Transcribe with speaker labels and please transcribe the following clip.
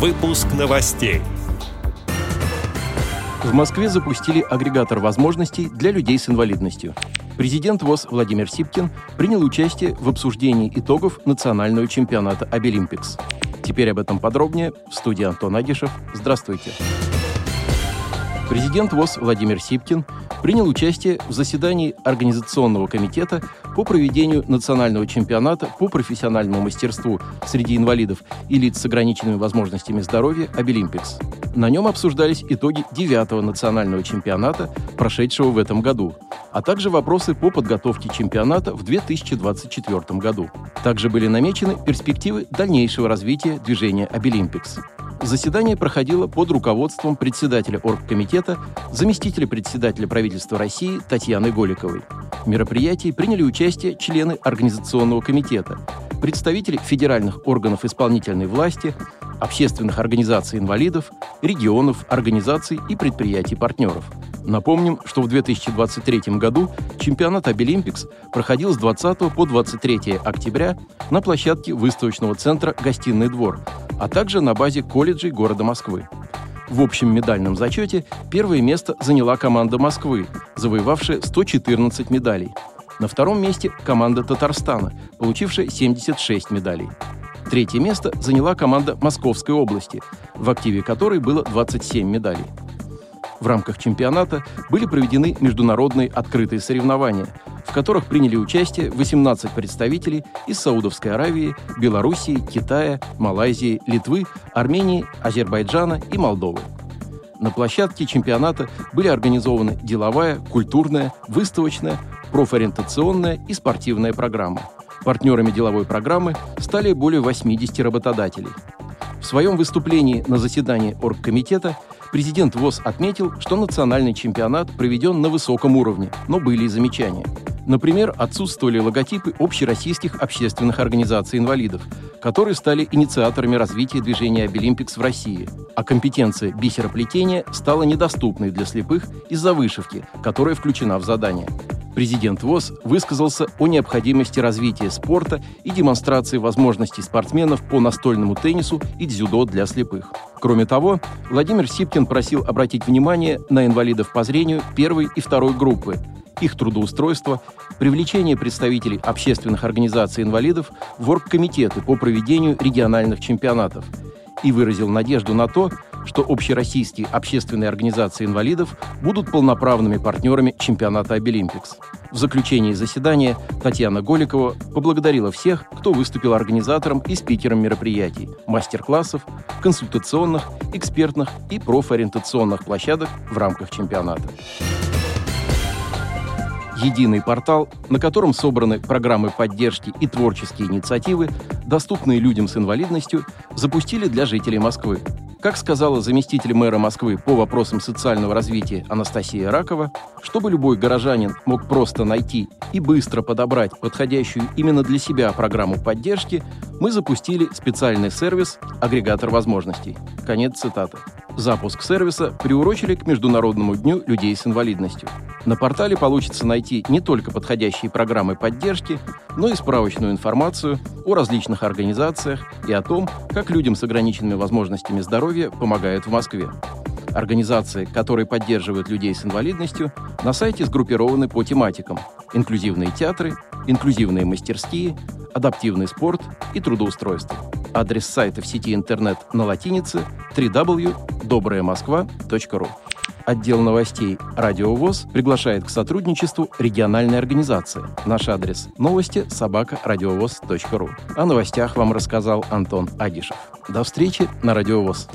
Speaker 1: Выпуск новостей.
Speaker 2: В Москве запустили агрегатор возможностей для людей с инвалидностью. Президент ВОЗ Владимир Сипкин принял участие в обсуждении итогов национального чемпионата «Обилимпикс». Теперь об этом подробнее в студии Антон Агишев. Здравствуйте. Президент ВОЗ Владимир Сипкин принял участие в заседании Организационного комитета по проведению национального чемпионата по профессиональному мастерству среди инвалидов и лиц с ограниченными возможностями здоровья «Абилимпикс». На нем обсуждались итоги девятого национального чемпионата, прошедшего в этом году, а также вопросы по подготовке чемпионата в 2024 году. Также были намечены перспективы дальнейшего развития движения «Абилимпикс». Заседание проходило под руководством председателя оргкомитета, заместителя председателя правительства России Татьяны Голиковой. В мероприятии приняли участие члены Организационного комитета, представители федеральных органов исполнительной власти, общественных организаций инвалидов, регионов, организаций и предприятий-партнеров. Напомним, что в 2023 году чемпионат Обилимпикс проходил с 20 по 23 октября на площадке выставочного центра «Гостиный двор», а также на базе колледжей города Москвы. В общем медальном зачете первое место заняла команда Москвы, завоевавшая 114 медалей. На втором месте команда Татарстана, получившая 76 медалей. Третье место заняла команда Московской области, в активе которой было 27 медалей. В рамках чемпионата были проведены международные открытые соревнования, в которых приняли участие 18 представителей из Саудовской Аравии, Белоруссии, Китая, Малайзии, Литвы, Армении, Азербайджана и Молдовы. На площадке чемпионата были организованы деловая, культурная, выставочная, профориентационная и спортивная программа. Партнерами деловой программы стали более 80 работодателей. В своем выступлении на заседании оргкомитета президент ВОЗ отметил, что национальный чемпионат проведен на высоком уровне, но были и замечания. Например, отсутствовали логотипы общероссийских общественных организаций инвалидов, которые стали инициаторами развития движения «Обилимпикс» в России, а компетенция бисероплетения стала недоступной для слепых из-за вышивки, которая включена в задание. Президент ВОЗ высказался о необходимости развития спорта и демонстрации возможностей спортсменов по настольному теннису и дзюдо для слепых. Кроме того, Владимир Сипкин просил обратить внимание на инвалидов по зрению первой и второй группы, их трудоустройство, привлечение представителей общественных организаций инвалидов в оргкомитеты по проведению региональных чемпионатов и выразил надежду на то, что общероссийские общественные организации инвалидов будут полноправными партнерами чемпионата «Обилимпикс». В заключении заседания Татьяна Голикова поблагодарила всех, кто выступил организатором и спикером мероприятий, мастер-классов, консультационных, экспертных и профориентационных площадок в рамках чемпионата единый портал, на котором собраны программы поддержки и творческие инициативы, доступные людям с инвалидностью, запустили для жителей Москвы. Как сказала заместитель мэра Москвы по вопросам социального развития Анастасия Ракова, чтобы любой горожанин мог просто найти и быстро подобрать подходящую именно для себя программу поддержки, мы запустили специальный сервис «Агрегатор возможностей». Конец цитаты. Запуск сервиса приурочили к Международному дню людей с инвалидностью. На портале получится найти не только подходящие программы поддержки, но и справочную информацию о различных организациях и о том, как людям с ограниченными возможностями здоровья помогают в Москве. Организации, которые поддерживают людей с инвалидностью, на сайте сгруппированы по тематикам – инклюзивные театры, инклюзивные мастерские, адаптивный спорт и трудоустройство. Адрес сайта в сети интернет на латинице www.добраяmoskva.ru Отдел новостей «Радио ВОЗ» приглашает к сотрудничеству региональной организации. Наш адрес – новости собака радиовоз.ру. О новостях вам рассказал Антон Агишев. До встречи на «Радио ВОЗ».